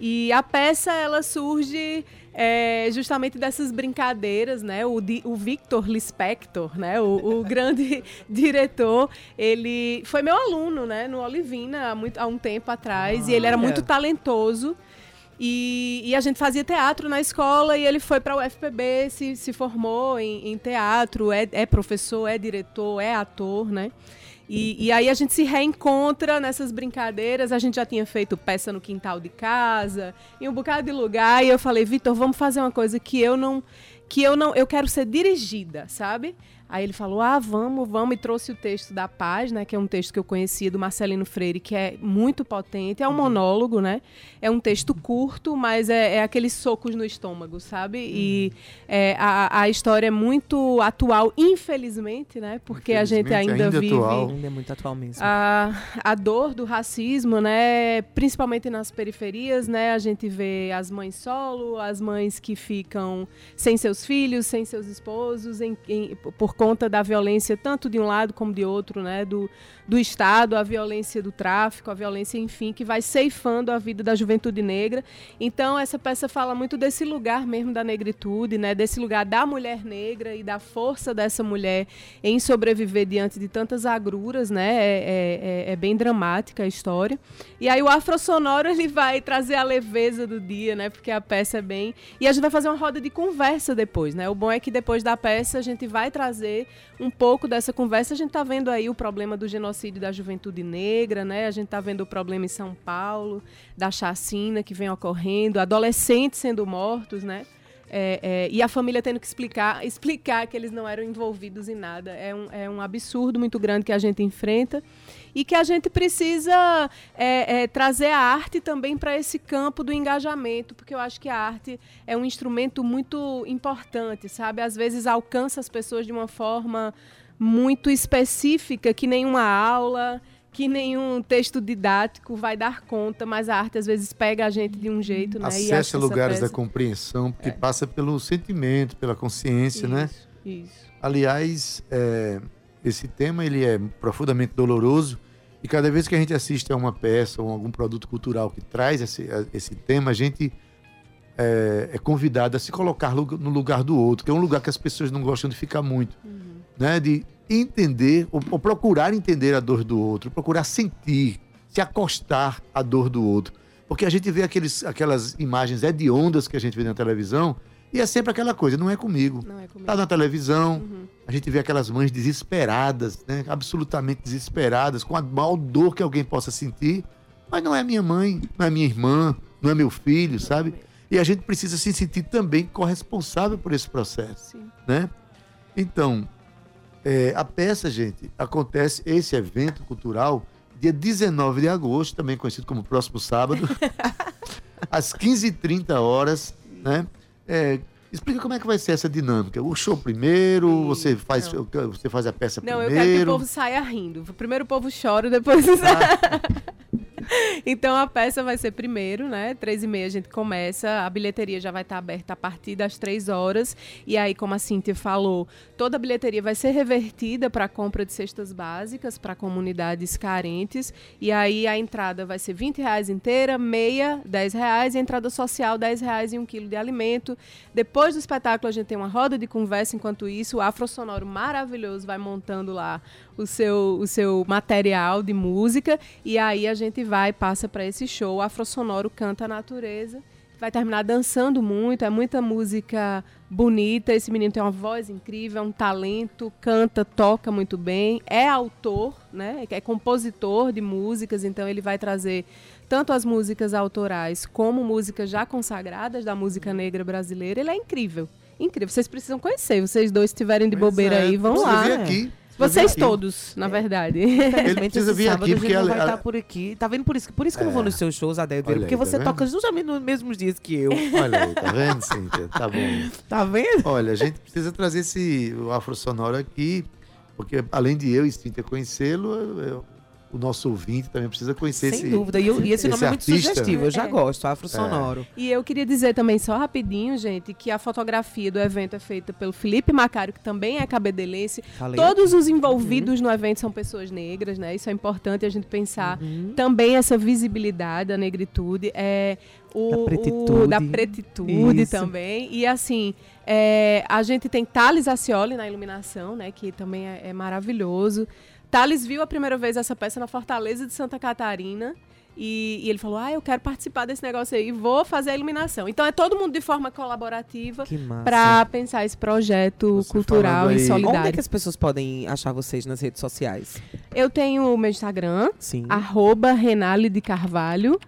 E a peça ela surge é, justamente dessas brincadeiras, né? O, o Victor Lispector, né? O, o grande diretor, ele foi meu aluno, né? No Olivina há, muito, há um tempo atrás e ele era Olha. muito talentoso. E, e a gente fazia teatro na escola e ele foi para o UFPB, se, se formou em, em teatro, é, é professor, é diretor, é ator, né? E, e aí a gente se reencontra nessas brincadeiras. A gente já tinha feito peça no quintal de casa, em um bocado de lugar. E eu falei, Vitor, vamos fazer uma coisa que eu não. Que eu não. Eu quero ser dirigida, sabe? Aí ele falou: ah, vamos, vamos, e trouxe o texto da Paz, né? Que é um texto que eu conhecia do Marcelino Freire, que é muito potente. É um monólogo, né? É um texto curto, mas é, é aqueles socos no estômago, sabe? E é, a, a história é muito atual, infelizmente, né? Porque a gente Infelizmente, ainda, ainda vive atual. Ainda é muito atual mesmo. a, a dor do racismo, né? Principalmente nas periferias, né? A gente vê as mães solo, as mães que ficam sem seus filhos, sem seus esposos, em- em- por conta da violência tanto de um lado como de outro, né? Do, do Estado, a violência do tráfico, a violência, enfim, que vai ceifando a vida da juventude negra. Então, essa peça fala muito desse lugar mesmo da negritude, né? Desse lugar da mulher negra e da força dessa mulher em sobreviver diante de tantas agruras, né? É, é- é- é bem dramática a história. E aí o afrosonoro ele vai trazer a leveza do dia, né? Porque a peça é bem. E a gente vai fazer uma roda de conversa depois, né? O bom é que depois da peça a gente vai trazer um pouco dessa conversa. A gente está vendo aí o problema do genocídio da juventude negra, né? A gente está vendo o problema em São Paulo, da chacina que vem ocorrendo, adolescentes sendo mortos, né? É, é, e a família tendo que explicar, explicar que eles não eram envolvidos em nada. É um, é um absurdo muito grande que a gente enfrenta e que a gente precisa é, é, trazer a arte também para esse campo do engajamento, porque eu acho que a arte é um instrumento muito importante, sabe? Às vezes alcança as pessoas de uma forma muito específica, que nenhuma aula que nenhum texto didático vai dar conta, mas a arte às vezes pega a gente de um jeito, né? Acessa lugares da compreensão, porque é. passa pelo sentimento, pela consciência, isso, né? Isso. Aliás, é, esse tema ele é profundamente doloroso e cada vez que a gente assiste a uma peça ou algum produto cultural que traz esse, esse tema, a gente é, é, convidado a se colocar no lugar do outro, que é um lugar que as pessoas não gostam de ficar muito, uhum. né? De entender, ou, ou, procurar entender a dor do outro, procurar sentir, se acostar à dor do outro. Porque a gente vê aqueles, aquelas imagens hediondas que a gente vê na televisão e é sempre aquela coisa, não é comigo. Não é comigo. Tá na televisão, uhum. a gente vê aquelas mães desesperadas, né? absolutamente desesperadas, com a maior dor que alguém possa sentir, mas não é minha mãe, não é minha irmã, não é meu filho, não sabe? É e a gente precisa se sentir também corresponsável por esse processo, Sim. né? Então, é, a peça, gente, acontece esse evento cultural dia 19 de agosto, também conhecido como próximo sábado, às 15h30 horas, né? É, explica como é que vai ser essa dinâmica. O show primeiro, Sim, você faz, você faz a peça não, primeiro. Não, eu quero que o povo saia rindo. Primeiro o povo chora, depois. Ah. então a peça vai ser primeiro, né? Três e meia a gente começa, a bilheteria já vai estar aberta a partir das três horas. E aí, como a Cintia falou, toda a bilheteria vai ser revertida para compra de cestas básicas para comunidades carentes. E aí a entrada vai ser 20 reais inteira, meia, 10 reais, e a entrada social, 10 reais e um quilo de alimento. Depois do espetáculo, a gente tem uma roda de conversa. Enquanto isso, o Afro Sonoro maravilhoso vai montando lá o seu, o seu material de música. E aí a gente vai, passa para esse show. O Afro Sonoro canta a natureza. Vai terminar dançando muito, é muita música bonita. Esse menino tem uma voz incrível, é um talento, canta, toca muito bem, é autor, né? É compositor de músicas, então ele vai trazer tanto as músicas autorais como músicas já consagradas da música negra brasileira. Ele é incrível. Incrível. Vocês precisam conhecer. Vocês dois estiverem de pois bobeira é. aí, vão lá. Aqui. Vocês todos, na verdade. Ele precisa vir aqui porque ela vai estar por aqui. Tá vendo por isso, por isso que é. eu não vou é. nos seus shows, Adélio? Porque tá você vendo? toca justamente nos mesmos dias que eu. Olha aí, tá vendo, Cíntia? Tá bom. Tá vendo? Olha, a gente precisa trazer esse Afro Sonoro aqui, porque além de eu e Cíntia conhecê-lo, eu o nosso ouvinte também precisa conhecer Sem esse dúvida. E, eu, e esse, esse, nome é muito sugestivo. Eu já é. gosto, Afro. Sonoro. É. E eu queria dizer também, só rapidinho, gente, que a fotografia do evento é feita pelo Felipe Macário, que também é cabedelense. Falei. Todos os envolvidos uhum. no evento são pessoas negras, né? Isso é importante a gente pensar. Uhum. Também essa visibilidade da negritude. É, o, da pretitude. O, da pretitude também. E assim, é, a gente tem Thales Acioli na iluminação, né? Que também é, é maravilhoso. Thales viu a primeira vez essa peça na Fortaleza de Santa Catarina. E, e, ele falou: Ah, eu quero participar desse negócio aí, vou fazer a iluminação. Então é todo mundo de forma colaborativa para pensar esse projeto Você cultural e solidário. Onde é que as pessoas podem achar vocês nas redes sociais? Eu tenho o meu Instagram, Sim. arroba Renale de Carvalho.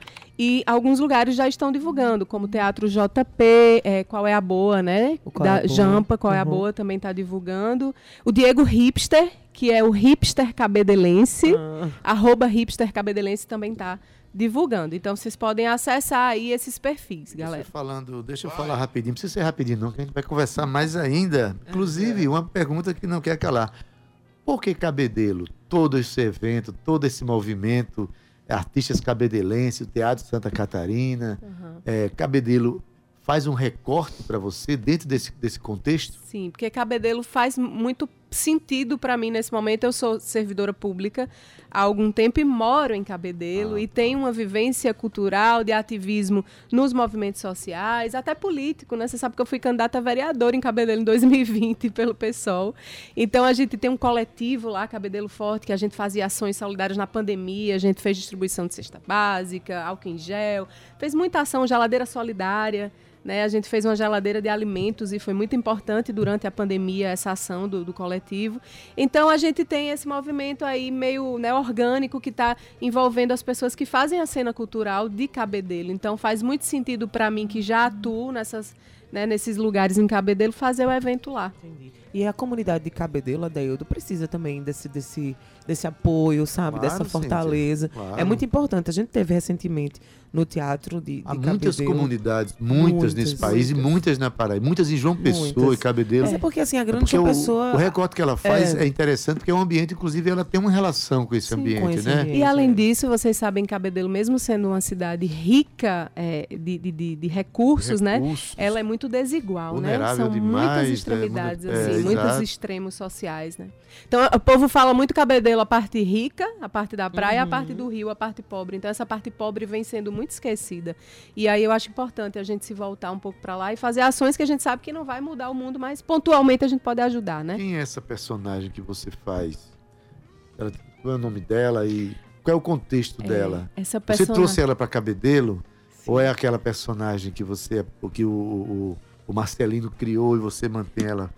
E alguns lugares já estão divulgando, como o Teatro JP, é, Qual é a Boa, né? Qual da é Jampa, Qual uhum. é a uhum. Boa, também está divulgando. O Diego Hipster, que é o Hipster Cabedelense, ah. arroba Hipster Cabedelense também está divulgando. Então vocês podem acessar aí esses perfis, galera. Deixa falando, deixa eu falar rapidinho, não precisa ser rapidinho não, que a gente vai conversar mais ainda. Inclusive, uma pergunta que não quer calar. Por que Cabedelo? Todo esse evento, todo esse movimento artistas cabedelenses, o Teatro Santa Catarina. Uhum. É, Cabedelo faz um recorte para você dentro desse, desse contexto? Sim, porque Cabedelo faz muito sentido para mim nesse momento. Eu sou servidora pública há algum tempo e moro em Cabedelo ah, e tenho uma vivência cultural de ativismo nos movimentos sociais, até político, né? Você sabe que eu fui candidata a vereadora em Cabedelo em 2020 pelo PSOL. Então a gente tem um coletivo lá, Cabedelo Forte, que a gente fazia ações solidárias na pandemia, a gente fez distribuição de cesta básica, álcool em gel, fez muita ação, geladeira solidária Né? A gente fez uma geladeira de alimentos e foi muito importante durante a pandemia essa ação do, do coletivo. Então a gente tem esse movimento aí meio né, orgânico que está envolvendo as pessoas que fazem a cena cultural de Cabedelo. Então faz muito sentido para mim que já atuo nessas, né, nesses lugares em Cabedelo fazer o evento lá. Entendi. E a comunidade de Cabedelo, Adeildo, precisa também desse, desse, desse apoio, sabe? Claro, Dessa fortaleza. claro. É muito importante. A gente teve recentemente no teatro de, de Há muitas Cabedelo. comunidades, muitas, nesse Muitas, país e muitas. muitas na Paraíba, muitas em João Pessoa Muitas. e Cabedelo. Mas é porque assim, a É grande porque João o, pessoa. o recorte que ela faz É. é. interessante porque é um ambiente, inclusive, ela tem uma relação com esse Sim, com ambiente, esse né? ambiente. E além é. disso, vocês sabem, Cabedelo, mesmo sendo uma cidade rica é, de, de, de- de recursos, né? Recursos. Ela é muito desigual, né? Vulnerável São demais, muitas né? extremidades, é, assim, muitos extremos sociais, né? Então, o povo fala muito Cabedelo, a parte rica, a parte da praia, e a Uhum. parte do rio, a parte pobre. Então, essa parte pobre vem sendo muito esquecida. E aí eu acho importante a gente se voltar um pouco para lá e fazer ações que a gente sabe que não vai mudar o mundo, mas pontualmente a gente pode ajudar, né? Quem é essa personagem que você faz? Ela- qual é o nome dela e qual é o contexto dela? Essa Você trouxe ela para Cabedelo? Ou é aquela personagem que você, o que o, o, o Marcelino criou e você mantém ela?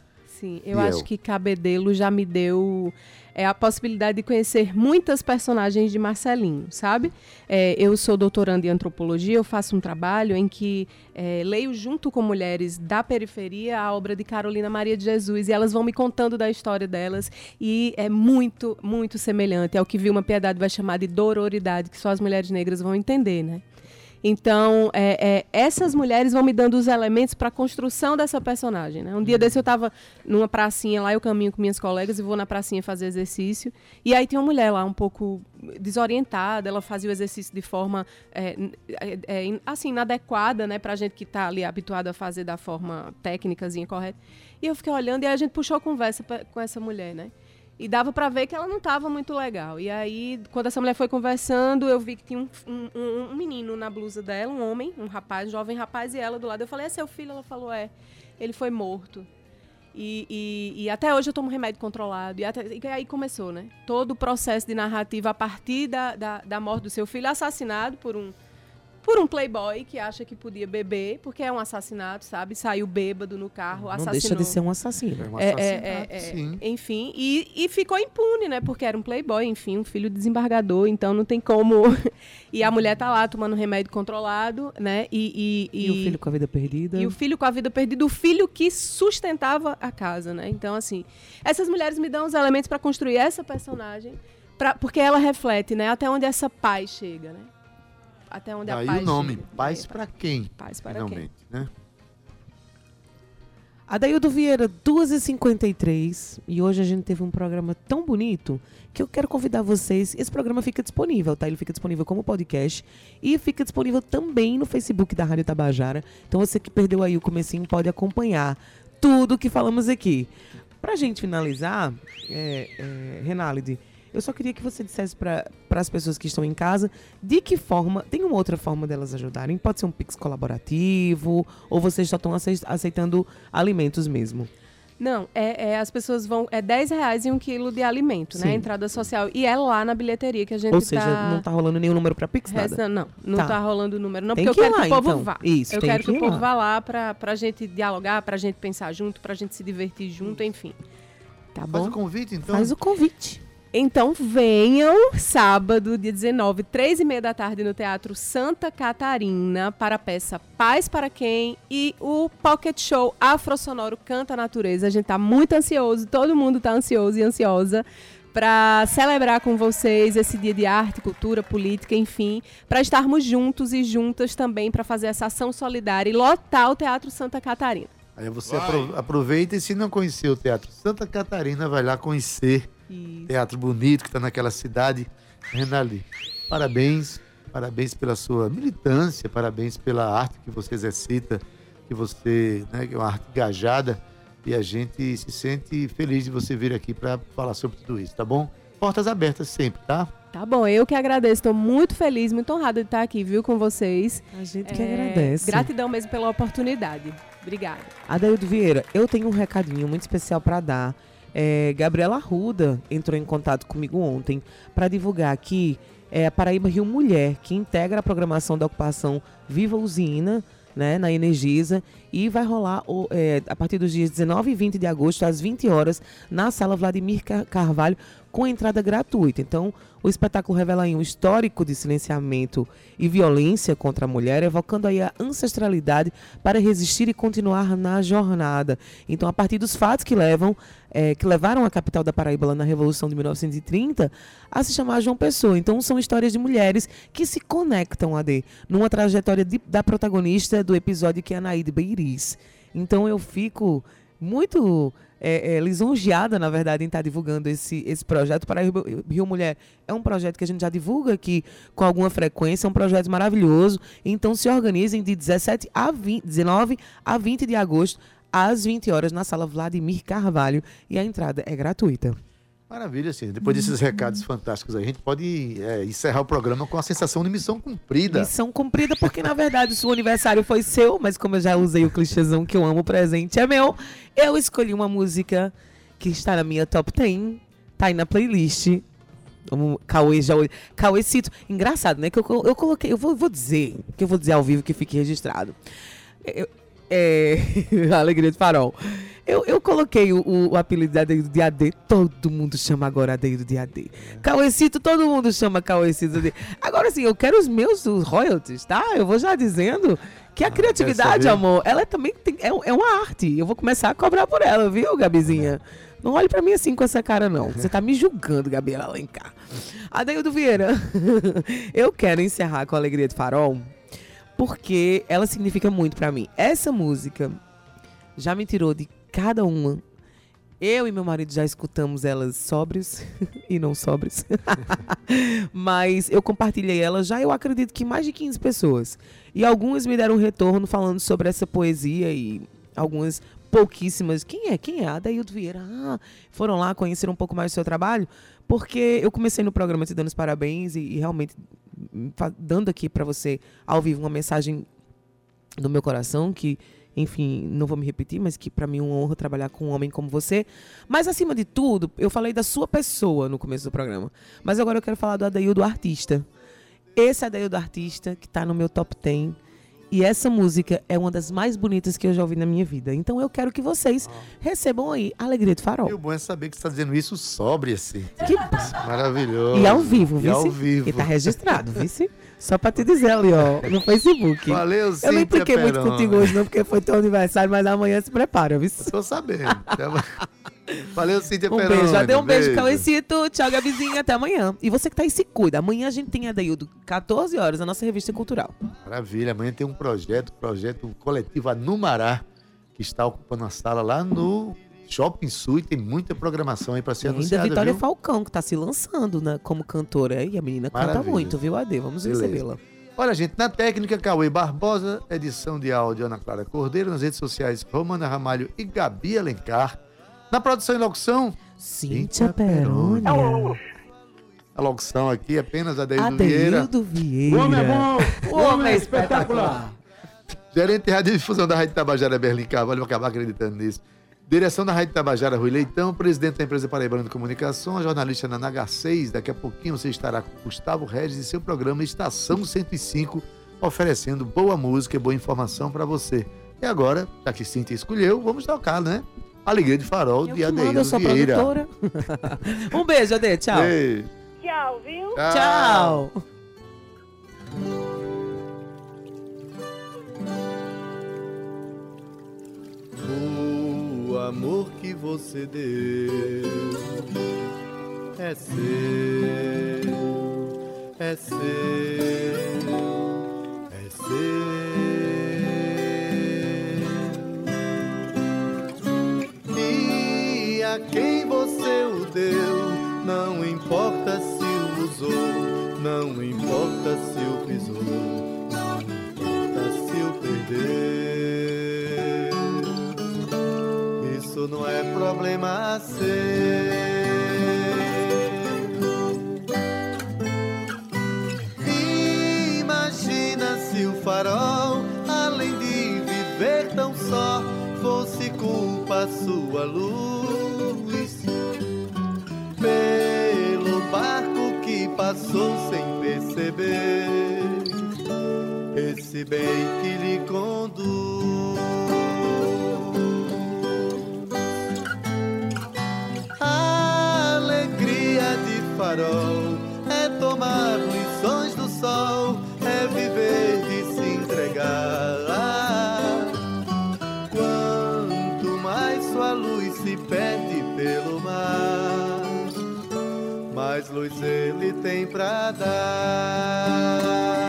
Sim, eu acho que Cabedelo já me deu é, a possibilidade de conhecer muitas personagens de Marcelinho, sabe? É, eu sou doutoranda em antropologia, eu faço um trabalho em que é, leio junto com mulheres da periferia a obra de Carolina Maria de Jesus e elas vão me contando da história delas e é muito, muito semelhante ao que Vilma Piedade vai chamar de dororidade, que só as mulheres negras vão entender, né? Então, é, é, essas mulheres vão me dando os elementos para a construção dessa personagem. Né? Um dia desse eu estava numa pracinha lá, eu caminho com minhas colegas e vou na pracinha fazer exercício. E aí tinha uma mulher lá um pouco desorientada, ela fazia o exercício de forma é, é, é, assim, inadequada, né, pra gente que está ali habituado a fazer da forma técnicazinha correta. E eu fiquei olhando e aí a gente puxou a conversa pra- com essa mulher, né? E dava pra ver que ela não estava muito legal. E aí, quando essa mulher foi conversando, eu vi que tinha um, um- um- um menino na blusa dela, um homem, um rapaz, um jovem rapaz, e ela do lado. Eu falei, é seu filho? Ela falou, é. Ele foi morto. E, e- e até hoje eu tomo remédio controlado. E, até- e aí começou, né? Todo o processo de narrativa a partir da, da, da morte do seu filho, assassinado por um, por um playboy que acha que podia beber, porque é um assassinato, sabe? Saiu bêbado no carro, Não assassinou. deixa de ser um assassino. É um É, é, é, é. sim. Enfim, e, e ficou impune, né? Porque era um playboy, enfim, um filho de desembargador, então não tem como. e a mulher tá lá tomando remédio controlado, né? E, e, E, o filho com a vida perdida. e o filho com a vida perdida, o filho que sustentava a casa, né? Então, assim, essas mulheres me dão os elementos para construir essa personagem, pra, porque ela reflete, né? Até onde essa paz chega, né? Até onde Daí a paz o nome. Paz para quem? Paz para quem? Finalmente, né? Adaildo Vieira, 2h53. E hoje a gente teve um programa tão bonito que eu quero convidar vocês. Esse programa fica disponível, tá? Ele fica disponível como podcast e fica disponível também no Facebook da Rádio Tabajara. Então você que perdeu aí o comecinho pode acompanhar tudo que falamos aqui. Pra gente finalizar, é, é, Renalide, eu só queria que você dissesse para as pessoas que estão em casa de que forma. Tem uma outra forma delas ajudarem? Pode ser um Pix colaborativo? Ou vocês só estão acei- aceitando alimentos mesmo? Não, é, é, as pessoas vão. É 10 reais em um quilo de alimento, né? Sim. Entrada social. E é lá na bilheteria que a gente Ou seja, tá. não tá rolando nenhum número para Pix, nada? Não, não Tá. tá. rolando o número. Não, Tem porque eu que ir quero lá, que o povo então. vá. Isso, eu tem quero que que, o povo lá. vá lá pra, pra gente dialogar, pra gente pensar junto, pra gente se divertir junto, enfim. Tá Faz bom? o convite, então. Faz o convite. Então venham sábado, dia 19, três e meia da tarde, no Teatro Santa Catarina, para a peça Paz para Quem e o Pocket Show Afro Sonoro Canta a Natureza. A gente tá muito ansioso, todo mundo tá ansioso e ansiosa para celebrar com vocês esse dia de arte, cultura, política, enfim, para estarmos juntos e juntas também para fazer essa ação solidária e lotar o Teatro Santa Catarina. Aí você apro- aproveita e se não conhecer o Teatro Santa Catarina, vai lá conhecer. E Teatro bonito que está naquela cidade. Renali, parabéns. Parabéns pela sua militância, parabéns pela arte que você exercita, que você, né, que é uma arte engajada. E a gente se sente feliz de você vir aqui para falar sobre tudo isso, tá bom? Portas abertas sempre, tá? Tá bom, eu que agradeço, estou muito feliz, muito honrada de estar aqui, viu, com vocês. A gente que É, agradece. Gratidão mesmo pela oportunidade. Obrigada. Adaildo Vieira, eu tenho um recadinho muito especial para dar. É, Gabriela Arruda entrou em contato comigo ontem para divulgar aqui é, a Paraíba Rio Mulher, que integra a programação da ocupação Viva Usina, né, na Energisa. E vai rolar o- é, a partir dos dias 19 e 20 de agosto, às 20 horas, na sala Vladimir Car- Carvalho, com entrada gratuita. Então, o espetáculo revela um histórico de silenciamento e violência contra a mulher, evocando aí a ancestralidade para resistir e continuar na jornada. Então, a partir dos fatos que levam, eh, que levaram a capital da Paraíba na Revolução de 1930 a se chamar João Pessoa. Então, são histórias de mulheres que se conectam, AD, numa trajetória de- da protagonista do episódio que é a Naide Beiriz. Então, eu fico muito é, é, lisonjeada, na verdade, em estar divulgando esse, esse projeto para Rio, Rio Mulher. É um projeto que a gente já divulga aqui com alguma frequência, é um projeto maravilhoso. Então se organizem de 17 a 20, 19 a 20 de agosto, às 20 horas, na sala Vladimir Carvalho. E a entrada é gratuita. Maravilha, sim. Depois desses recados fantásticos aí, a gente pode é, encerrar o programa com a sensação de missão cumprida. Missão cumprida, porque na verdade o seu aniversário foi seu, mas como eu já usei o clichêzão que eu amo, o presente é meu. Eu escolhi uma música que está na minha top 10, tá aí na playlist. O Cauê já. Cauêcito. Engraçado, né? Que eu, eu coloquei. Eu vou, vou dizer, que eu vou dizer ao vivo que fique registrado. Eu- é. Alegria de Farol. Eu, eu coloquei o, o, apelido de Adeildo de AD. Todo mundo chama agora Adeildo de AD. Cauêcito, todo mundo chama Cauêcito de. Agora sim, eu quero os meus os royalties, tá? Eu vou já dizendo que a criatividade, saber? amor, ela também tem, é, é uma arte. Eu vou começar a cobrar por ela, viu, Gabizinha? Não olhe pra mim assim com essa cara, não. Você tá me julgando, Gabriela Alencar. Adeildo Vieira, eu quero encerrar com a Alegria de Farol, porque ela significa muito pra mim. Essa música já me tirou de cada uma. Eu e meu marido já escutamos elas sóbrios e não sóbrios. Mas eu compartilhei ela já, eu acredito que mais de 15 pessoas. E algumas me deram um retorno falando sobre essa poesia e algumas pouquíssimas. Quem é? Quem é? Adaildo Vieira. Ah, foram lá conhecer um pouco mais do seu trabalho, porque eu comecei no programa te dando os parabéns e, e realmente hum, dando aqui para você ao vivo uma mensagem do meu coração que enfim, não vou me repetir, mas que para mim é uma honra trabalhar com um homem como você. Mas acima de tudo, eu falei da sua pessoa no começo do programa. Mas agora eu quero falar do Adaildo artista. Esse Adaildo artista que tá no meu top 10. E essa música é uma das mais bonitas que eu já ouvi na minha vida. Então eu quero que vocês recebam aí Alegria E Farol. o bom é saber que você está dizendo isso sobre assim. Que... Maravilhoso. E ao vivo, E viu? ao vivo. E tá registrado, viu? Só pra te dizer ali, ó, no Facebook. Valeu, Eu não Cíntia impliquei muito contigo hoje, não, porque foi teu aniversário, mas amanhã se prepara, viu? Tô sabendo. Valeu, Cíntia Um Peroni. beijo. Já deu um beijo, Cauecito. Tchau, Gabizinha. Até amanhã. E você que tá aí, se cuida. Amanhã a gente tem a Daildo, 14 horas, a nossa revista cultural. Maravilha. Amanhã tem um projeto, projeto coletivo Anumará, que está ocupando a sala lá no Shopping Sul e tem muita programação aí para ser E ainda anunciada, Vitória viu? Falcão, que tá se lançando né, como cantora. E a menina canta Maravilha. muito, viu, Ade? Vamos recebê-la. Olha, gente, na técnica, Cauê Barbosa, edição de áudio, Ana Clara Cordeiro, nas redes sociais, Romana Ramalho e Gabi Alencar. Na produção e locução, Cíntia Peroni. A locução aqui apenas a Deildo Vieira. Adeildo Vieira. O homem é bom, O homem é espetacular. Gerente de radiodifusão da Rádio Tabajara, Berlim Carvalho, vou acabar acreditando nisso. Direção da Rádio Tabajara, Rui Leitão. Presidente da empresa Paraibana de Comunicação, a jornalista Nana H6. Daqui a pouquinho você estará com Gustavo Regis e seu programa Estação 105, oferecendo boa música e boa informação para você. E agora, já que Cintia escolheu, vamos tocar, né? Alegria de Farol, Eu de Adeildo Vieira. produtora. um beijo, Ade. Tchau. Beijo. Tchau, viu? Tchau. O amor que você deu é seu, é seu, é seu. E a quem você o deu, não importa se o usou, não importa se o pisou, não importa se o perdeu. isso não é problema seu. Imagina se o farol, além de viver tão só, fosse culpa sua luz. Pelo barco que passou sem perceber, esse bem que lhe conduz. farol, é tomar lições do sol, é viver e se entregar. Quanto mais sua luz se perde pelo mar, mais luz ele tem pra dar.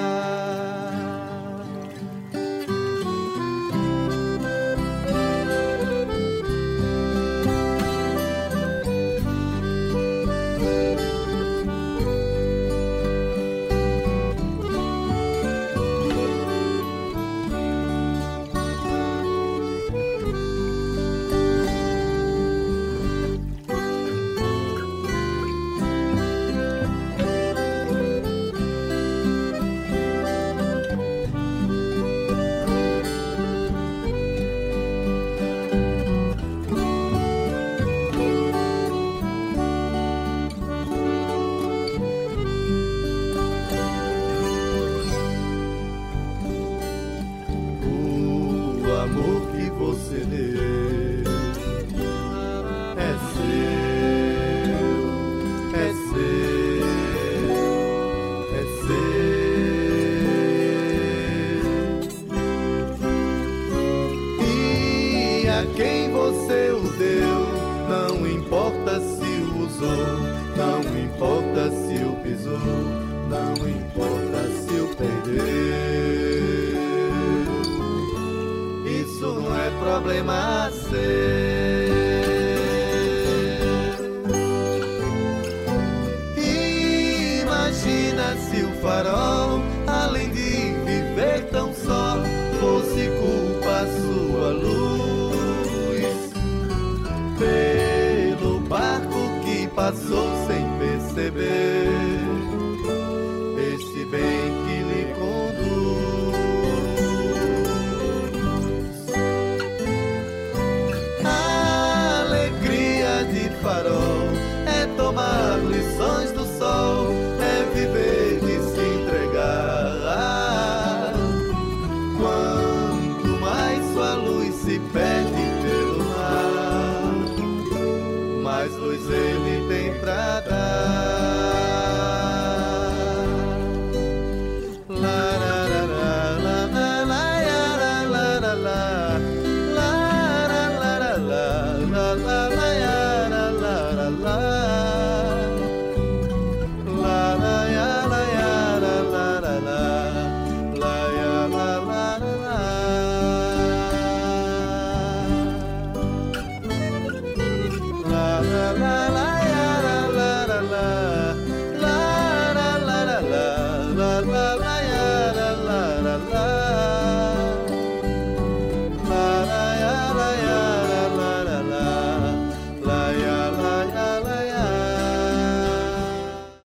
problema seu.